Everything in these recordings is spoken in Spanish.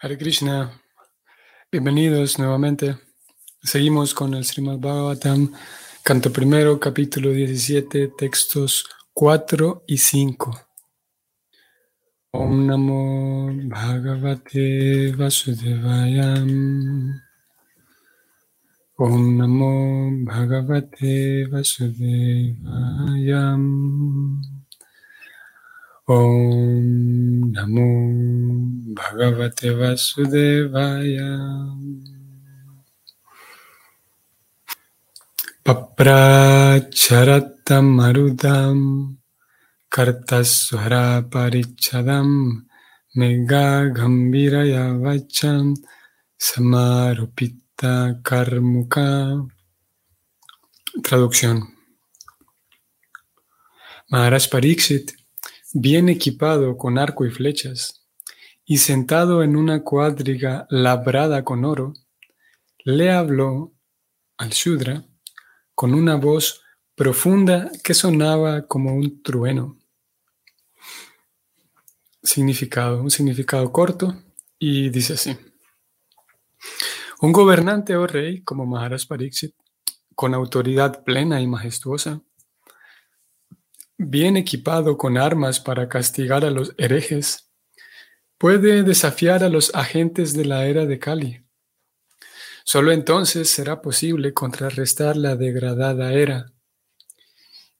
Hare Krishna, bienvenidos nuevamente. Seguimos con el Srimad Bhagavatam, canto primero, capítulo 17, textos 4 y 5. Om Namo Bhagavate Vasudevayam. Om Namo Bhagavate Vasudevayam. ॐ नमो भगवते वासुदेवाय पप्राच्छरत्तमरुदं कर्तस्वरापरिच्छदं मेघागम्भीरया वचं समारुपिता कर्मुका Traducción. Maharaj Pariksit bien equipado con arco y flechas, y sentado en una cuadriga labrada con oro, le habló al Shudra con una voz profunda que sonaba como un trueno. Significado, un significado corto, y dice así. Un gobernante o rey como Maharaj Pariksit, con autoridad plena y majestuosa, bien equipado con armas para castigar a los herejes, puede desafiar a los agentes de la era de Kali. Solo entonces será posible contrarrestar la degradada era.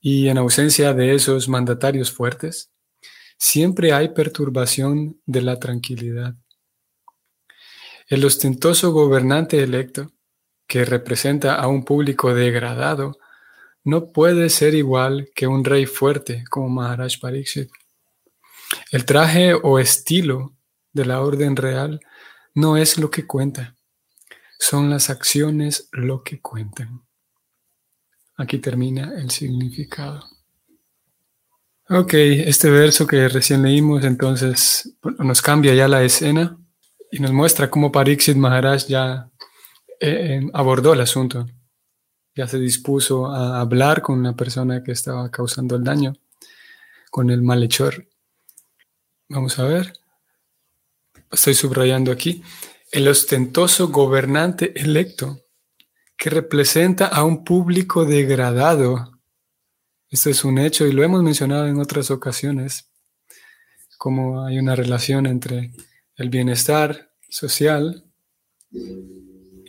Y en ausencia de esos mandatarios fuertes, siempre hay perturbación de la tranquilidad. El ostentoso gobernante electo, que representa a un público degradado, no puede ser igual que un rey fuerte como Maharaj Pariksit. El traje o estilo de la orden real no es lo que cuenta, son las acciones lo que cuentan. Aquí termina el significado. Ok, este verso que recién leímos entonces nos cambia ya la escena y nos muestra cómo Pariksit Maharaj ya eh, eh, abordó el asunto ya se dispuso a hablar con una persona que estaba causando el daño, con el malhechor. Vamos a ver. Estoy subrayando aquí. El ostentoso gobernante electo que representa a un público degradado. Esto es un hecho y lo hemos mencionado en otras ocasiones, como hay una relación entre el bienestar social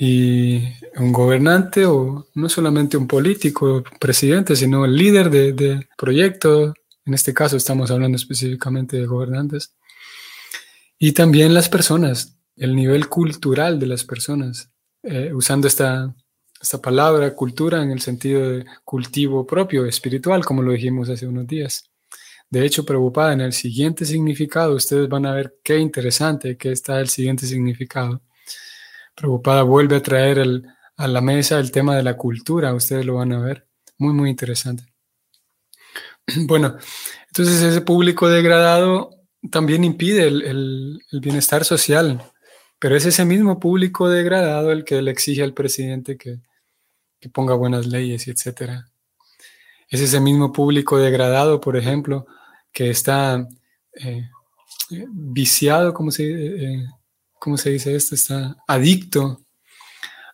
y un gobernante o no solamente un político, presidente, sino el líder de, proyecto, en este caso estamos hablando específicamente de gobernantes, y también las personas, el nivel cultural de las personas, eh, usando esta, esta palabra cultura en el sentido de cultivo propio, espiritual, como lo dijimos hace unos días. De hecho, preocupada en el siguiente significado, ustedes van a ver qué interesante que está el siguiente significado Preocupada vuelve a traer a la mesa el tema de la cultura, ustedes lo van a ver, muy, muy interesante. Bueno, entonces ese público degradado también impide el, bienestar social, pero es ese mismo público degradado el que le exige al presidente que, ponga buenas leyes y etcétera. Es ese mismo público degradado, por ejemplo, que está eh, viciado, como se eh, ¿cómo se dice esto? Está adicto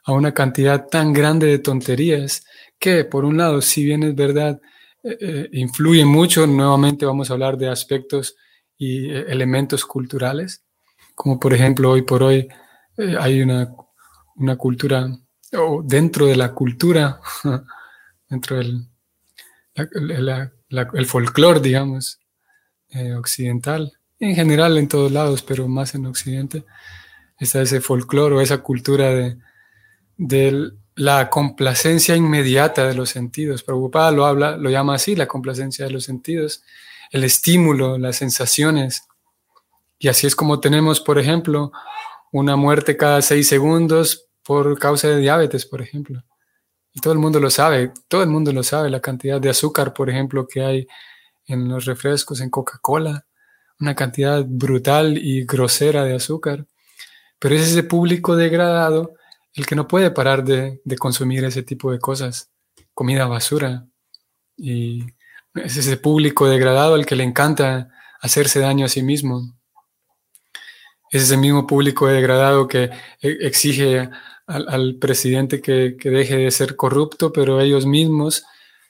a una cantidad tan grande de tonterías que, por un lado, si bien es verdad, eh, eh, influye mucho, nuevamente vamos a hablar de aspectos y eh, elementos culturales, como por ejemplo hoy por hoy hay una, cultura, o dentro de la cultura, dentro del el folclore, digamos, occidental, en general en todos lados, pero más en Occidente, está ese folclore o esa cultura de, la complacencia inmediata de los sentidos. Preocupada lo habla, lo llama así, la complacencia de los sentidos, el estímulo, las sensaciones. Y así es como tenemos, por ejemplo, una muerte cada seis segundos por causa de diabetes, por ejemplo. Y todo el mundo lo sabe, todo el mundo lo sabe, la cantidad de azúcar, por ejemplo, que hay en los refrescos, en Coca-Cola, una cantidad brutal y grosera de azúcar. Pero es ese público degradado el que no puede parar de, consumir ese tipo de cosas, comida basura. Y es ese público degradado el que le encanta hacerse daño a sí mismo. Es ese mismo público degradado que e, exige al, presidente que, deje de ser corrupto, pero ellos mismos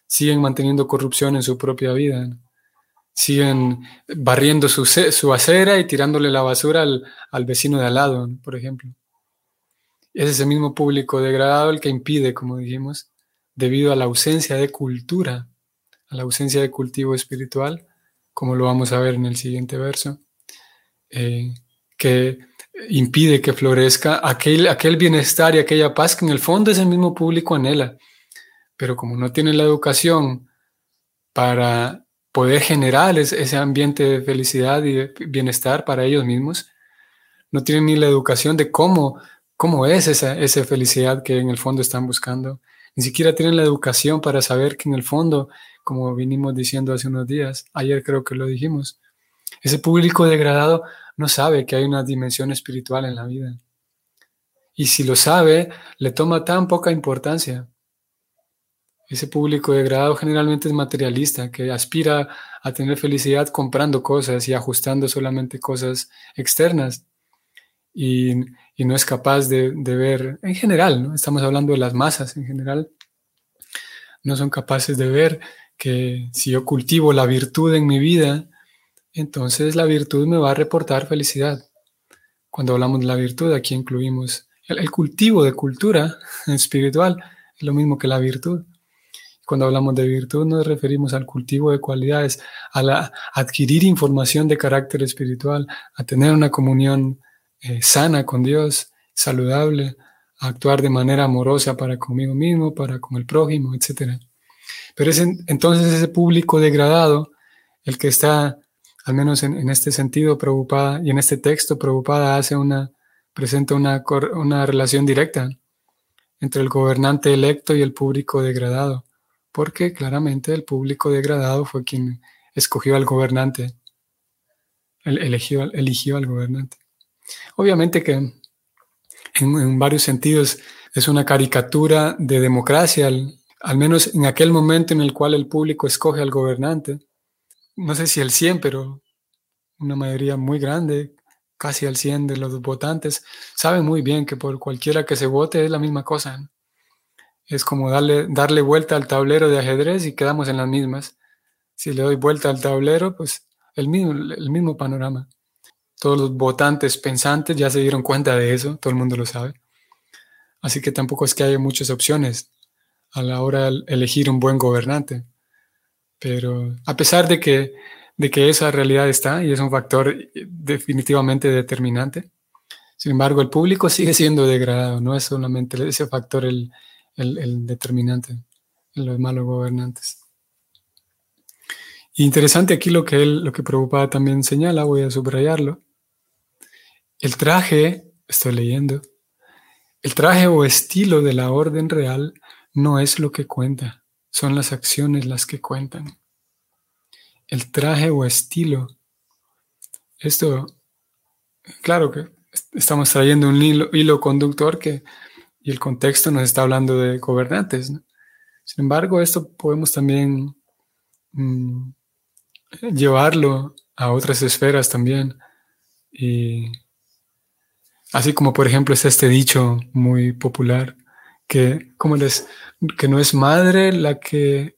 siguen manteniendo corrupción en su propia vida. Siguen barriendo su, su, acera y tirándole la basura al, vecino de al lado, por ejemplo. Es ese mismo público degradado el que impide, como dijimos, debido a la ausencia de cultura, a la ausencia de cultivo espiritual, como lo vamos a ver en el siguiente verso, eh, que impide que florezca aquel, aquel bienestar y aquella paz que en el fondo ese mismo público anhela. Pero como no tiene la educación para poder generar ese ambiente de felicidad y bienestar para ellos mismos, no tienen ni la educación de cómo, cómo es esa, esa felicidad que en el fondo están buscando. Ni siquiera tienen la educación para saber que en el fondo, como vinimos diciendo hace unos días, ayer creo que lo dijimos, ese público degradado no sabe que hay una dimensión espiritual en la vida. Y si lo sabe, le toma tan poca importancia. Ese público degradado generalmente es materialista, que aspira a tener felicidad comprando cosas y ajustando solamente cosas externas. Y, no es capaz de, ver, en general, ¿no? estamos hablando de las masas en general, no son capaces de ver que si yo cultivo la virtud en mi vida, entonces la virtud me va a reportar felicidad. Cuando hablamos de la virtud, aquí incluimos el, cultivo de cultura espiritual, es lo mismo que la virtud. Cuando hablamos de virtud nos referimos al cultivo de cualidades, a, la, adquirir información de carácter espiritual, a tener una comunión eh, sana con Dios, saludable, a actuar de manera amorosa para conmigo mismo, para con el prójimo, etc. Pero es entonces ese público degradado el que está al menos en, este sentido, preocupada y en este texto, preocupada hace una, presenta una, una relación directa entre el gobernante electo y el público degradado, porque claramente el público degradado fue quien escogió al gobernante, eligió, eligió al gobernante. Obviamente que en, varios sentidos es una caricatura de democracia, al, menos en aquel momento en el cual el público escoge al gobernante no sé si el 100, pero una mayoría muy grande, casi al 100 de los votantes, saben muy bien que por cualquiera que se vote es la misma cosa. Es como darle, darle vuelta al tablero de ajedrez y quedamos en las mismas. Si le doy vuelta al tablero, pues el mismo, el mismo panorama. Todos los votantes pensantes ya se dieron cuenta de eso, todo el mundo lo sabe. Así que tampoco es que haya muchas opciones a la hora de elegir un buen gobernante. Pero a pesar de que, de que esa realidad está y es un factor definitivamente determinante, sin embargo, el público sigue siendo degradado, no es solamente ese factor el, determinante en los malos gobernantes. interesante aquí lo que él, lo que Prabhupada también señala, voy a subrayarlo. El traje, estoy leyendo, el traje o estilo de la orden real no es lo que cuenta son las acciones las que cuentan. El traje o estilo. Esto, claro que estamos trayendo un hilo, conductor que, y el contexto nos está hablando de gobernantes. Sin embargo, esto podemos también mm, llevarlo a otras esferas también. Y así como, por ejemplo, es este dicho muy popular que, ¿cómo les, que no es madre la que,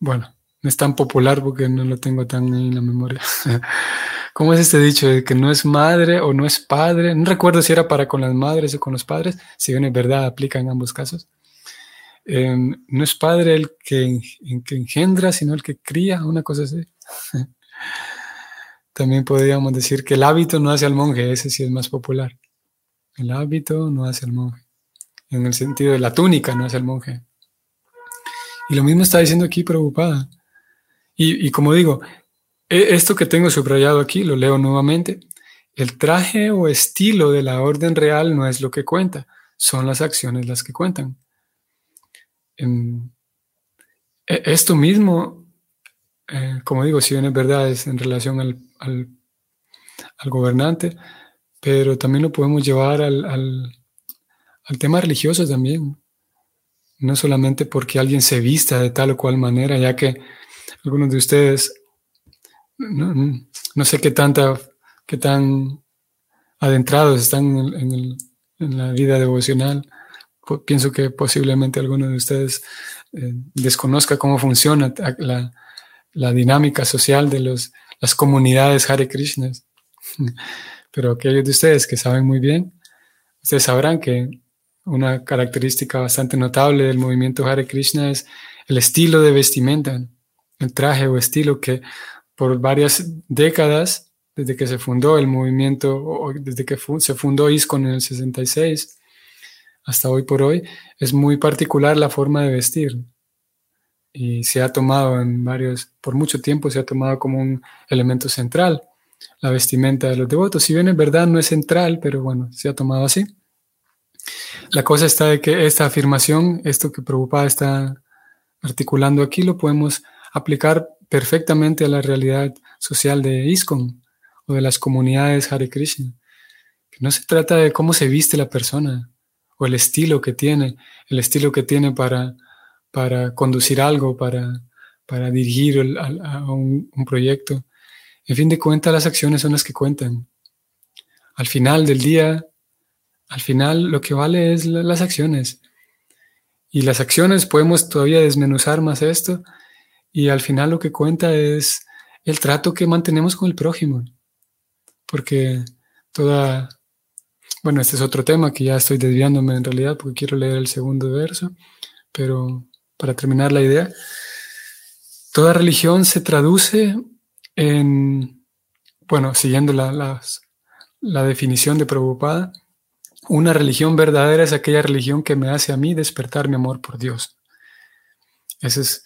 bueno, no es tan popular porque no lo tengo tan en la memoria. ¿Cómo es este dicho que no es madre o no es padre? No recuerdo si era para con las madres o con los padres, si bien es verdad, aplica en ambos casos. Em, no es padre el que, que engendra, sino el que cría, una cosa así. También podríamos decir que el hábito no hace al monje, ese sí es más popular. El hábito no hace al monje en el sentido de la túnica, no es el monje. Y lo mismo está diciendo aquí preocupada. Y, como digo, esto que tengo subrayado aquí, lo leo nuevamente, el traje o estilo de la orden real no es lo que cuenta, son las acciones las que cuentan. Em, e, esto mismo, eh, como digo, si bien es verdad, es en relación al, al, gobernante, pero también lo podemos llevar al al tema religioso también. No solamente porque alguien se vista de tal o cual manera, ya que algunos de ustedes, no, sé qué tanta, qué tan adentrados están en, la vida devocional, pienso que posiblemente alguno de ustedes eh, desconozca cómo funciona la, la dinámica social de los, las comunidades Hare Krishnas. Pero aquellos de ustedes que saben muy bien, ustedes sabrán que una característica bastante notable del movimiento Hare Krishna es el estilo de vestimenta, el traje o estilo que por varias décadas, desde que se fundó el movimiento, desde que se fundó ISKCON en el 66, hasta hoy por hoy, es muy particular la forma de vestir. Y se ha tomado en varios, por mucho tiempo se ha tomado como un elemento central la vestimenta de los devotos. Si bien en verdad no es central, pero bueno, se ha tomado así. La cosa está de que esta afirmación, esto que Prabhupada está articulando aquí, lo podemos aplicar perfectamente a la realidad social de ISKCON o de las comunidades Hare Krishna. No se trata de cómo se viste la persona o el estilo que tiene, el estilo que tiene para, para conducir algo, para, para dirigir un proyecto. En fin de cuentas, las acciones son las que cuentan. Al final del día, al final lo que vale es las acciones. Y las acciones podemos todavía desmenuzar más esto y al final lo que cuenta es el trato que mantenemos con el prójimo. Porque toda, bueno, este es otro tema que ya estoy desviándome en realidad porque quiero leer el segundo verso, pero para terminar la idea, toda religión se traduce en, bueno, siguiendo la, la definición de Prabhupada, una religión verdadera es aquella religión que me hace a mí despertar mi amor por Dios. Ese es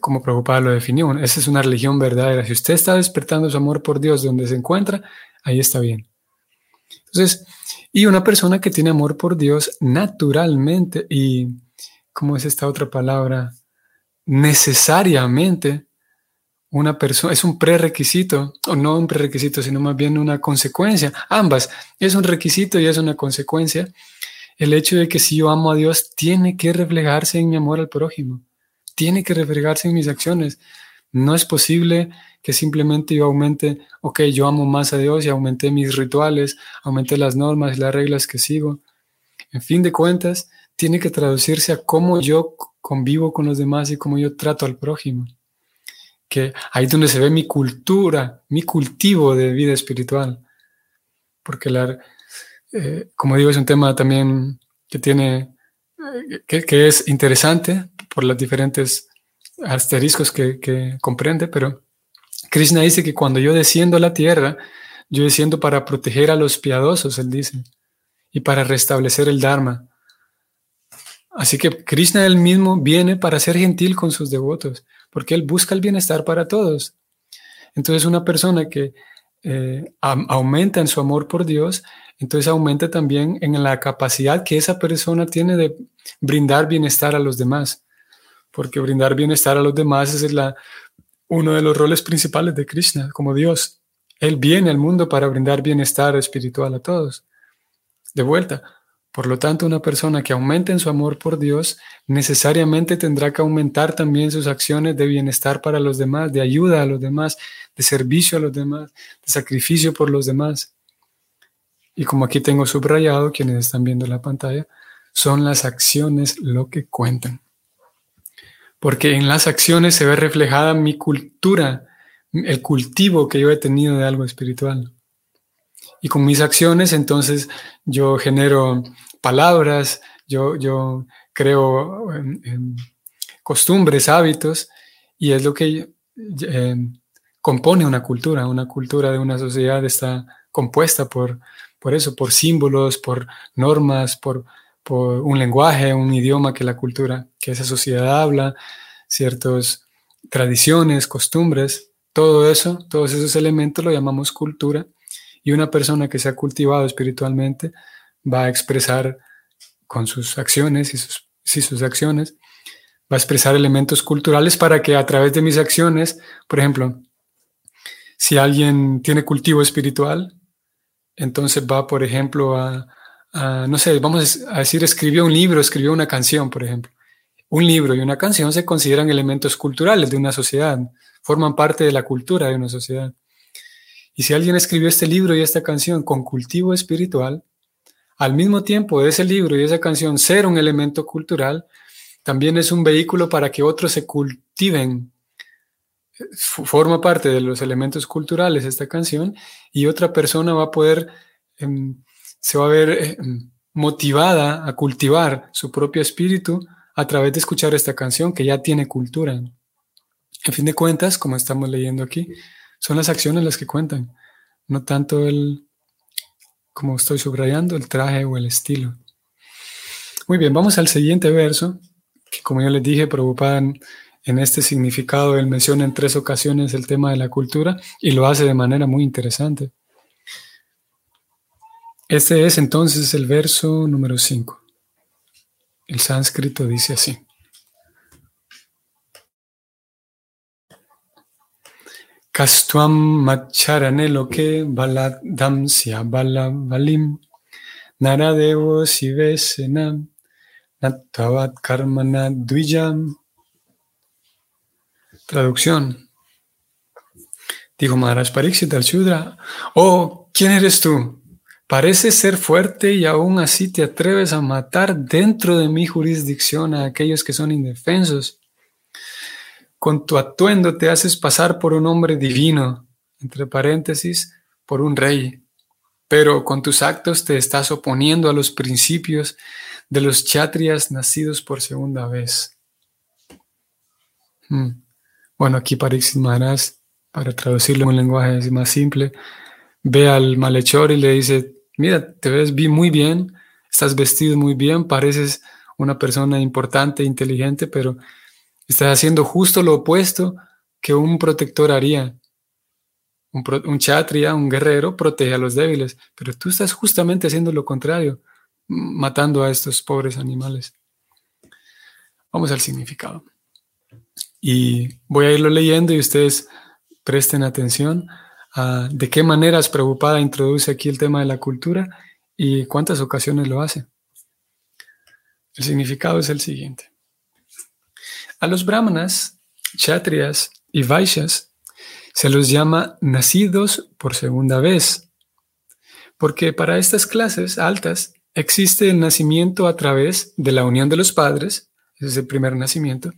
como Prabhupada lo definió, esa es una religión verdadera. Si usted está despertando su amor por Dios donde se encuentra, ahí está bien. Entonces, y una persona que tiene amor por Dios naturalmente y, ¿cómo es esta otra palabra? Necesariamente una persona, es un prerequisito, o no un prerequisito, sino más bien una consecuencia. Ambas, es un requisito y es una consecuencia. El hecho de que si yo amo a Dios, tiene que reflejarse en mi amor al prójimo, tiene que reflejarse en mis acciones. No es posible que simplemente yo aumente, ok, yo amo más a Dios y aumenté mis rituales, aumenté las normas y las reglas que sigo. En fin de cuentas, tiene que traducirse a cómo yo convivo con los demás y cómo yo trato al prójimo que ahí es donde se ve mi cultura, mi cultivo de vida espiritual. Porque, la, eh, como digo, es un tema también que tiene, que, es interesante por los diferentes asteriscos que, que comprende, pero Krishna dice que cuando yo desciendo a la tierra, yo desciendo para proteger a los piadosos, él dice, y para restablecer el Dharma. Así que Krishna él mismo viene para ser gentil con sus devotos porque Él busca el bienestar para todos. Entonces una persona que eh, aumenta en su amor por Dios, entonces aumenta también en la capacidad que esa persona tiene de brindar bienestar a los demás, porque brindar bienestar a los demás es uno de los roles principales de Krishna como Dios. Él viene al mundo para brindar bienestar espiritual a todos. De vuelta, por lo tanto, una persona que aumente en su amor por Dios necesariamente tendrá que aumentar también sus acciones de bienestar para los demás, de ayuda a los demás, de servicio a los demás, de sacrificio por los demás. Y como aquí tengo subrayado, quienes están viendo la pantalla, son las acciones lo que cuentan. Porque en las acciones se ve reflejada mi cultura, el cultivo que yo he tenido de algo espiritual. Y con mis acciones, entonces, yo genero palabras, yo, yo creo costumbres, hábitos, y es lo que em, compone una cultura. Una cultura de una sociedad está compuesta por, por eso, por símbolos, por normas, por, un lenguaje, un idioma que la cultura, que esa sociedad habla, ciertas tradiciones, costumbres, todo eso, todos esos elementos lo llamamos cultura. Y una persona que se ha cultivado espiritualmente va a expresar con sus acciones y sus, sus acciones, va a expresar elementos culturales para que a través de mis acciones, por ejemplo, si alguien tiene cultivo espiritual, entonces va, por ejemplo, a, no sé, vamos a decir, escribió un libro, escribió una canción, por ejemplo. Un libro y una canción se consideran elementos culturales de una sociedad, forman parte de la cultura de una sociedad. Y si alguien escribió este libro y esta canción con cultivo espiritual, al mismo tiempo de ese libro y esa canción ser un elemento cultural, también es un vehículo para que otros se cultiven. Forma parte de los elementos culturales esta canción y otra persona va a poder, em, se va a ver em, motivada a cultivar su propio espíritu a través de escuchar esta canción que ya tiene cultura. En fin de cuentas, como estamos leyendo aquí, son las acciones las que cuentan, no tanto el, como estoy subrayando, el traje o el estilo. Muy bien, vamos al siguiente verso, que como ya les dije, preocupan en este significado, él menciona en tres ocasiones el tema de la cultura y lo hace de manera muy interesante. Este es entonces el verso número 5. El sánscrito dice así. Kastuam macharane loke baladamsya balavalim naradevo sivesenam natavat karmana dvijam. Traducción. Dijo Maharaj Pariksit al oh, ¿quién eres tú? Pareces ser fuerte y aún así te atreves a matar dentro de mi jurisdicción a aquellos que son indefensos. Con tu atuendo te haces pasar por un hombre divino, entre paréntesis, por un rey, pero con tus actos te estás oponiendo a los principios de los chatrias nacidos por segunda vez. Hmm. Bueno, aquí para traducirlo en un lenguaje más simple, ve al malhechor y le dice, mira, te ves muy bien, estás vestido muy bien, pareces una persona importante, inteligente, pero estás haciendo justo lo opuesto que un protector haría. Un, un chatria, un guerrero, protege a los débiles, pero tú estás justamente haciendo lo contrario, matando a estos pobres animales. Vamos al significado. Y voy a irlo leyendo y ustedes presten atención de qué maneras preocupada introduce aquí el tema de la cultura y cuántas ocasiones lo hace. El significado es el siguiente. A los brahmanas, chatrias y vaishyas se los llama nacidos por segunda vez, porque para estas clases altas existe el nacimiento a través de la unión de los padres, ese es el primer nacimiento,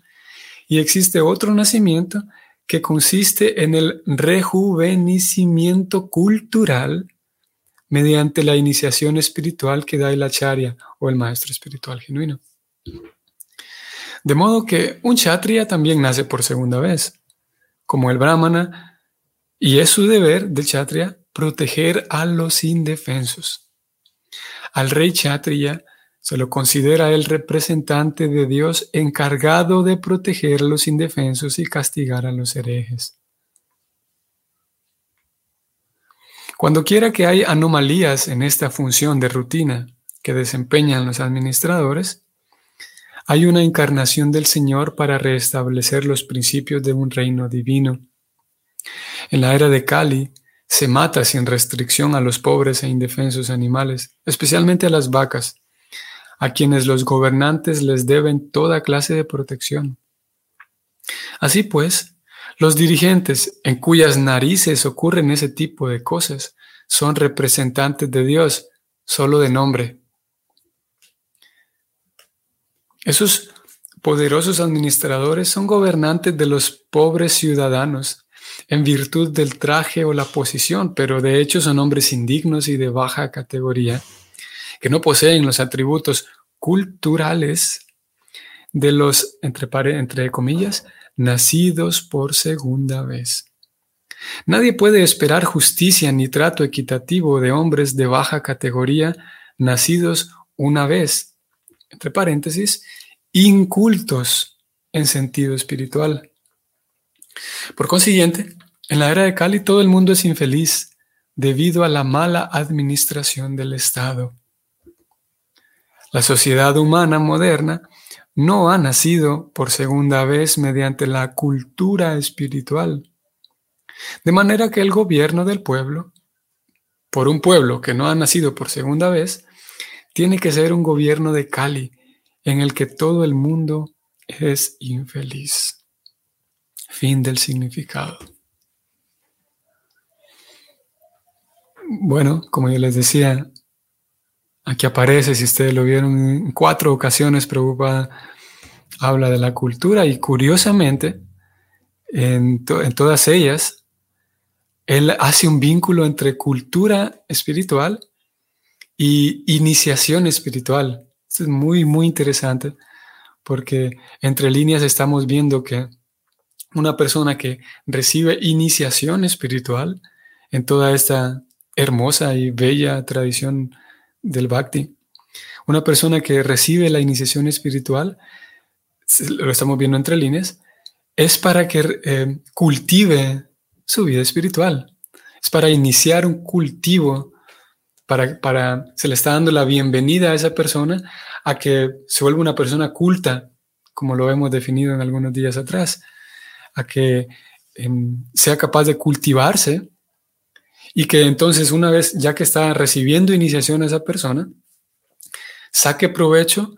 y existe otro nacimiento que consiste en el rejuvenecimiento cultural mediante la iniciación espiritual que da el acharya o el maestro espiritual genuino. De modo que un kshatriya también nace por segunda vez, como el brahmana, y es su deber del kshatriya proteger a los indefensos. Al rey kshatriya se lo considera el representante de Dios encargado de proteger a los indefensos y castigar a los herejes. Cuando quiera que hay anomalías en esta función de rutina que desempeñan los administradores, hay una encarnación del Señor para restablecer los principios de un reino divino. En la era de Kali, se mata sin restricción a los pobres e indefensos animales, especialmente a las vacas, a quienes los gobernantes les deben toda clase de protección. Así pues, los dirigentes en cuyas narices ocurren ese tipo de cosas son representantes de Dios solo de nombre. Esos poderosos administradores son gobernantes de los pobres ciudadanos en virtud del traje o la posición, pero de hecho son hombres indignos y de baja categoría que no poseen los atributos culturales de los, entre, comillas, nacidos por segunda vez. Nadie puede esperar justicia ni trato equitativo de hombres de baja categoría nacidos una vez, entre paréntesis, incultos en sentido espiritual. Por consiguiente, en la era de Cali todo el mundo es infeliz debido a la mala administración del Estado. La sociedad humana moderna no ha nacido por segunda vez mediante la cultura espiritual. De manera que el gobierno del pueblo, por un pueblo que no ha nacido por segunda vez, tiene que ser un gobierno de Cali en el que todo el mundo es infeliz. Fin del significado. bueno, como yo les decía, aquí aparece, si ustedes lo vieron en cuatro ocasiones, Prabhupada habla de la cultura y curiosamente, en, en todas ellas, él hace un vínculo entre cultura espiritual y iniciación espiritual. Esto es muy, muy interesante porque entre líneas estamos viendo que una persona que recibe iniciación espiritual en toda esta hermosa y bella tradición del bhakti, una persona que recibe la iniciación espiritual, lo estamos viendo entre líneas, es para que eh, cultive su vida espiritual, es para iniciar un cultivo para, se le está dando la bienvenida a esa persona a que se vuelva una persona culta, como lo hemos definido en algunos días atrás, a que em, sea capaz de cultivarse y que entonces una vez ya que está recibiendo iniciación a esa persona, saque provecho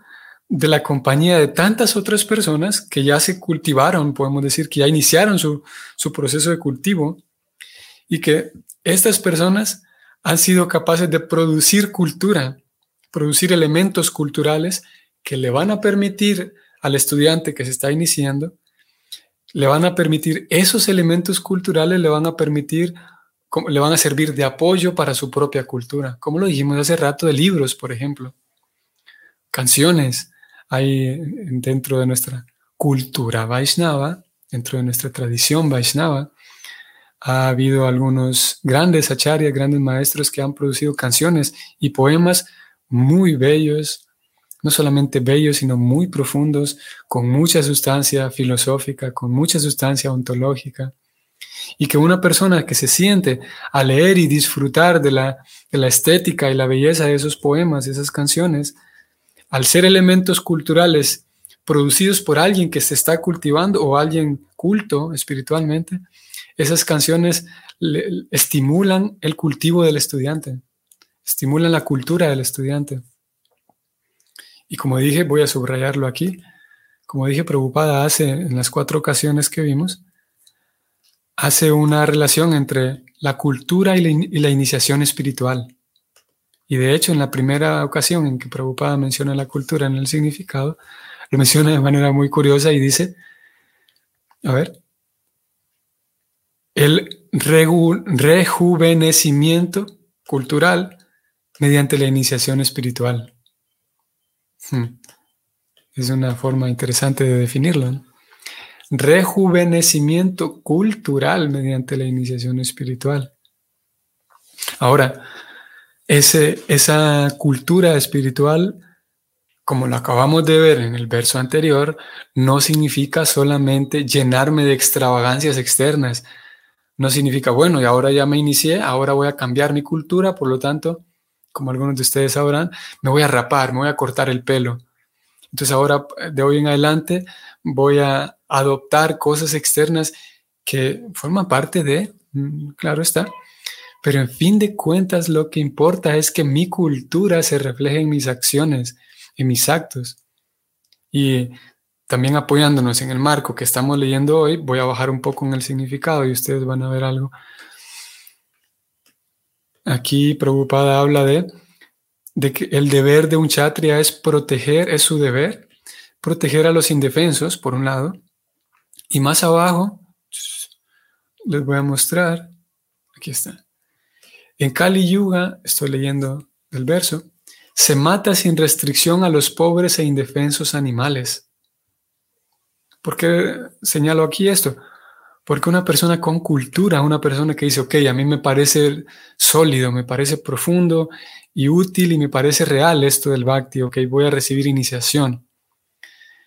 de la compañía de tantas otras personas que ya se cultivaron, podemos decir, que ya iniciaron su, su proceso de cultivo y que estas personas han sido capaces de producir cultura, producir elementos culturales que le van a permitir al estudiante que se está iniciando, le van a permitir, esos elementos culturales le van a permitir, le van a servir de apoyo para su propia cultura, como lo dijimos hace rato de libros, por ejemplo, canciones, hay dentro de nuestra cultura Vaishnava, dentro de nuestra tradición Vaishnava, ha habido algunos grandes acharyas, grandes maestros que han producido canciones y poemas muy bellos, no solamente bellos, sino muy profundos, con mucha sustancia filosófica, con mucha sustancia ontológica. Y que una persona que se siente a leer y disfrutar de la, de la estética y la belleza de esos poemas, de esas canciones, al ser elementos culturales producidos por alguien que se está cultivando o alguien culto espiritualmente, esas canciones estimulan el cultivo del estudiante, estimulan la cultura del estudiante. Y como dije, voy a subrayarlo aquí, como dije, preocupada hace en las cuatro ocasiones que vimos, hace una relación entre la cultura y la, iniciación espiritual. Y de hecho, en la primera ocasión en que Prabhupada menciona la cultura en el significado, lo menciona de manera muy curiosa y dice, a ver, el rejuvenecimiento cultural mediante la iniciación espiritual. Hmm. Es una forma interesante de definirlo. Rejuvenecimiento cultural mediante la iniciación espiritual. Ahora, ese, esa cultura espiritual, como lo acabamos de ver en el verso anterior, no significa solamente llenarme de extravagancias externas, no significa, bueno, y ahora ya me inicié, ahora voy a cambiar mi cultura, por lo tanto, como algunos de ustedes sabrán, me voy a rapar, me voy a cortar el pelo. Entonces ahora, de hoy en adelante, voy a adoptar cosas externas que forman parte de, mm, claro está, pero en fin de cuentas lo que importa es que mi cultura se refleje en mis acciones, en mis actos. Y también apoyándonos en el marco que estamos leyendo hoy, voy a bajar un poco en el significado y ustedes van a ver algo. Aquí Prabhupada habla de, de que el deber de un chatria es proteger, es su deber, proteger a los indefensos, por un lado, y más abajo, les voy a mostrar, aquí está. En Kali Yuga, estoy leyendo el verso, se mata sin restricción a los pobres e indefensos animales ¿Por qué señalo aquí esto? Porque una persona con cultura, una persona que dice, ok, a mí me parece sólido, me parece profundo y útil y me parece real esto del bhakti, ok, voy a recibir iniciación.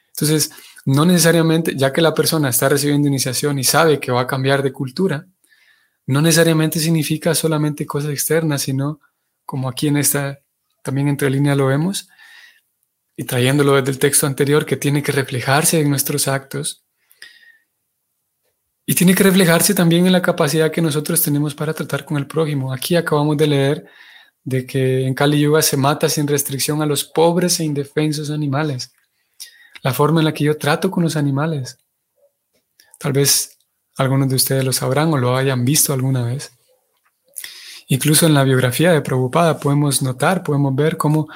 Entonces, no necesariamente, ya que la persona está recibiendo iniciación y sabe que va a cambiar de cultura, no necesariamente significa solamente cosas externas, sino como aquí en esta, también entre línea lo vemos, y trayéndolo desde el texto anterior, que tiene que reflejarse en nuestros actos. Y tiene que reflejarse también en la capacidad que nosotros tenemos para tratar con el prójimo. Aquí acabamos de leer de que en Kali Yuga se mata sin restricción a los pobres e indefensos animales. La forma en la que yo trato con los animales. Tal vez algunos de ustedes lo sabrán o lo hayan visto alguna vez. Incluso en la biografía de Prabhupada podemos notar, podemos ver cómo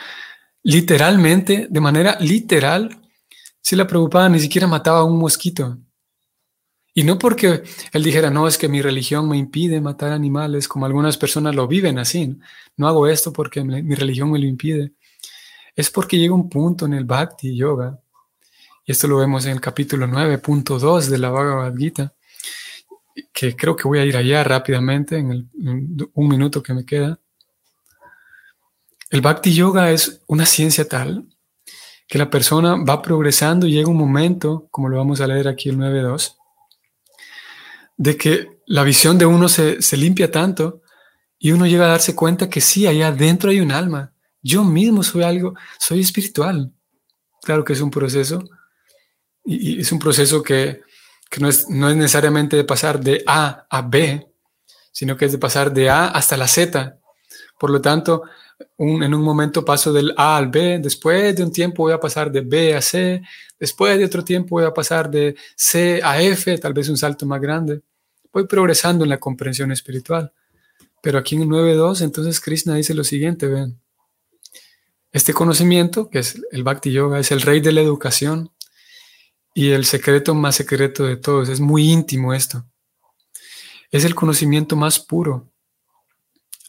literalmente, de manera literal, si la Prabhupada ni siquiera mataba a un mosquito. Y no porque él dijera, no, es que mi religión me impide matar animales, como algunas personas lo viven así. No hago esto porque mi religión me lo impide. Es porque llega un punto en el Bhakti Yoga, y esto lo vemos en el capítulo 9.2 de la Bhagavad Gita, que creo que voy a ir allá rápidamente en, el, un minuto que me queda. El Bhakti Yoga es una ciencia tal que la persona va progresando y llega un momento, como lo vamos a leer aquí el 9.2, de que la visión de uno se, limpia tanto y uno llega a darse cuenta que sí, allá adentro hay un alma. Yo mismo soy algo, soy espiritual. Claro que es un proceso y, es un proceso que, no, es, no, es, necesariamente de pasar de A a B, sino que es de pasar de A hasta la Z. Por lo tanto, en un momento paso del A al B, después de un tiempo voy a pasar de B a C, después de otro tiempo voy a pasar de C a F, tal vez un salto más grande. Voy progresando en la comprensión espiritual. Pero aquí en 9.2, entonces Krishna dice lo siguiente, ven. Este conocimiento, que es el Bhakti Yoga, es el rey de la educación y el secreto más secreto de todos. Es muy íntimo esto. Es el conocimiento más puro.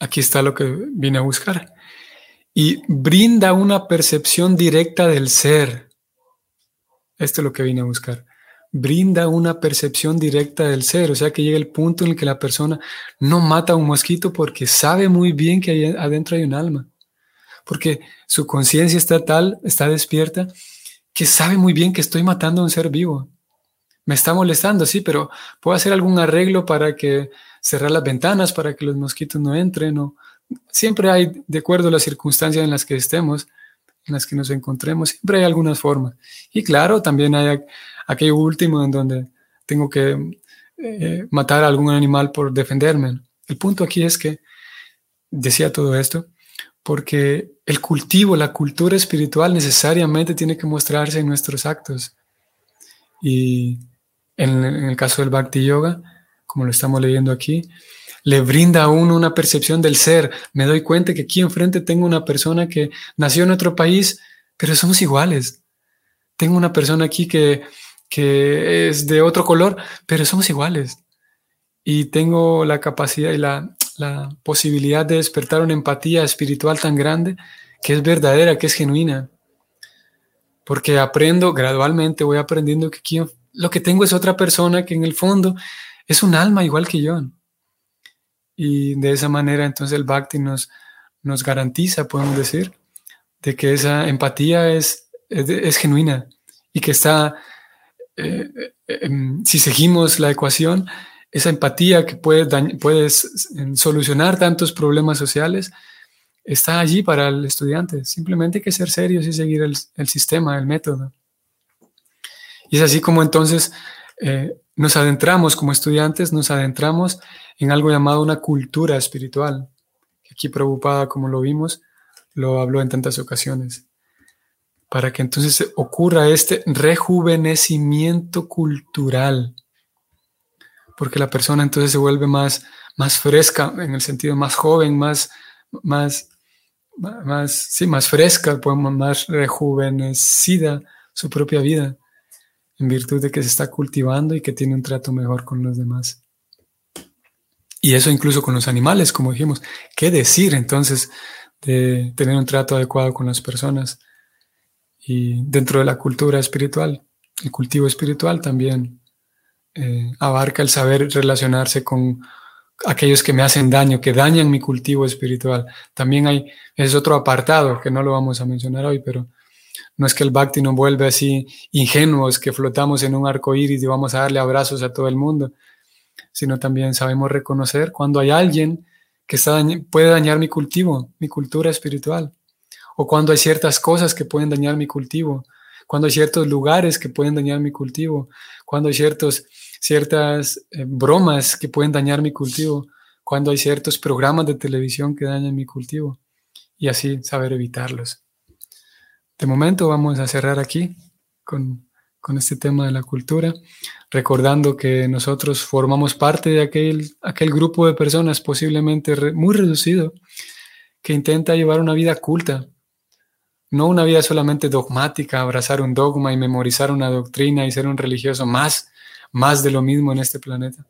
Aquí está lo que vine a buscar y brinda una percepción directa del ser. Esto es lo que vine a buscar. Brinda una percepción directa del ser, o sea que llega el punto en el que la persona no mata a un mosquito porque sabe muy bien que adentro hay un alma, porque su conciencia está tal, está despierta, que sabe muy bien que estoy matando a un ser vivo. Me está molestando, sí, pero puedo hacer algún arreglo para que cerrar las ventanas para que los mosquitos no entren siempre hay, de acuerdo a las circunstancias en las que estemos, en las que nos encontremos, siempre hay algunas formas. Y claro, también hay aquello último en donde tengo que eh, matar a algún animal por defenderme. El punto aquí es que decía todo esto porque el cultivo, la cultura espiritual necesariamente tiene que mostrarse en nuestros actos. Y en, el caso del Bhakti Yoga, como lo estamos leyendo aquí, le brinda a uno una percepción del ser. Me doy cuenta que aquí enfrente tengo una persona que nació en otro país, pero somos iguales. Tengo una persona aquí que, que es de otro color, pero somos iguales. Y tengo la capacidad y la, la posibilidad de despertar una empatía espiritual tan grande que es verdadera, que es genuina. Porque aprendo gradualmente, voy aprendiendo que lo que tengo es otra persona que en el fondo es un alma igual que yo. Y de esa manera entonces el Bhakti nos, nos garantiza, podemos decir, de que esa empatía es, es, genuina y que está, eh, eh, em, si seguimos la ecuación, esa empatía que puede, puede solucionar tantos problemas sociales, está allí para el estudiante. Simplemente hay que ser serios y seguir el, el sistema, el método. Y es así como entonces eh, nos adentramos como estudiantes, nos adentramos en algo llamado una cultura espiritual. Aquí preocupada, como lo vimos, lo habló en tantas ocasiones. Para que entonces ocurra este rejuvenecimiento cultural. Porque la persona entonces se vuelve más, más fresca, en el sentido más joven, más, más, más, sí, más fresca, más rejuvenecida su propia vida en virtud de que se está cultivando y que tiene un trato mejor con los demás. Y eso incluso con los animales, como dijimos. ¿Qué decir entonces de tener un trato adecuado con las personas? Y dentro de la cultura espiritual, el cultivo espiritual también eh, abarca el saber relacionarse con aquellos que me hacen daño, que dañan mi cultivo espiritual. También hay, es otro apartado que no lo vamos a mencionar hoy, pero no es que el Bhakti nos vuelve así ingenuos, que flotamos en un arco iris y vamos a darle abrazos a todo el mundo, sino también sabemos reconocer cuando hay alguien que puede dañar mi cultivo, mi cultura espiritual, o cuando hay ciertas cosas que pueden dañar mi cultivo, cuando hay ciertos lugares que pueden dañar mi cultivo, cuando hay ciertos, ciertas eh, bromas que pueden dañar mi cultivo, cuando hay ciertos programas de televisión que dañan mi cultivo, y así saber evitarlos. De momento vamos a cerrar aquí con con este tema de la cultura, recordando que nosotros formamos parte de aquel, aquel grupo de personas posiblemente muy reducido que intenta llevar una vida culta, no una vida solamente dogmática, abrazar un dogma y memorizar una doctrina y ser un religioso más, más de lo mismo en este planeta,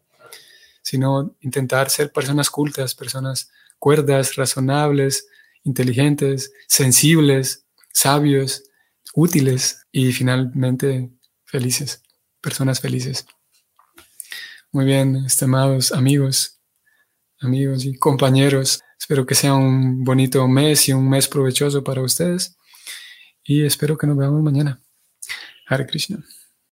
sino intentar ser personas cultas, personas cuerdas, razonables, inteligentes, sensibles, sabios, útiles y finalmente felices, personas felices. Muy bien, estimados amigos, amigos y compañeros, espero que sea un bonito mes y un mes provechoso para ustedes y espero que nos veamos mañana. Hare Krishna.